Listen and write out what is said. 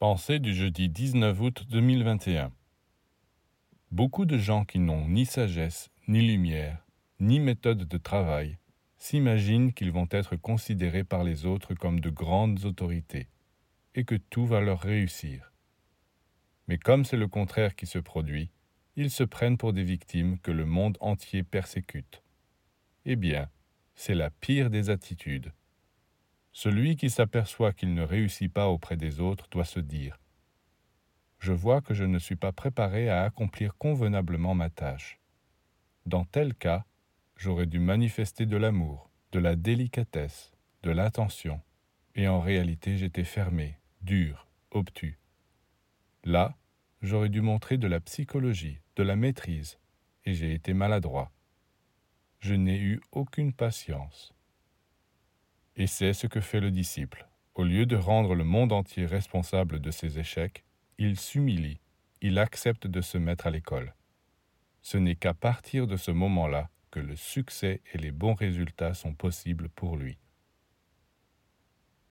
Pensée du jeudi 19 août 2021 Beaucoup de gens qui n'ont ni sagesse, ni lumière, ni méthode de travail, s'imaginent qu'ils vont être considérés par les autres comme de grandes autorités, et que tout va leur réussir. Mais comme c'est le contraire qui se produit, ils se prennent pour des victimes que le monde entier persécute. Eh bien, c'est la pire des attitudes. Celui qui s'aperçoit qu'il ne réussit pas auprès des autres doit se dire Je vois que je ne suis pas préparé à accomplir convenablement ma tâche. Dans tel cas, j'aurais dû manifester de l'amour, de la délicatesse, de l'attention, et en réalité j'étais fermé, dur, obtus. Là, j'aurais dû montrer de la psychologie, de la maîtrise, et j'ai été maladroit. Je n'ai eu aucune patience. Et c'est ce que fait le disciple. Au lieu de rendre le monde entier responsable de ses échecs, il s'humilie, il accepte de se mettre à l'école. Ce n'est qu'à partir de ce moment-là que le succès et les bons résultats sont possibles pour lui.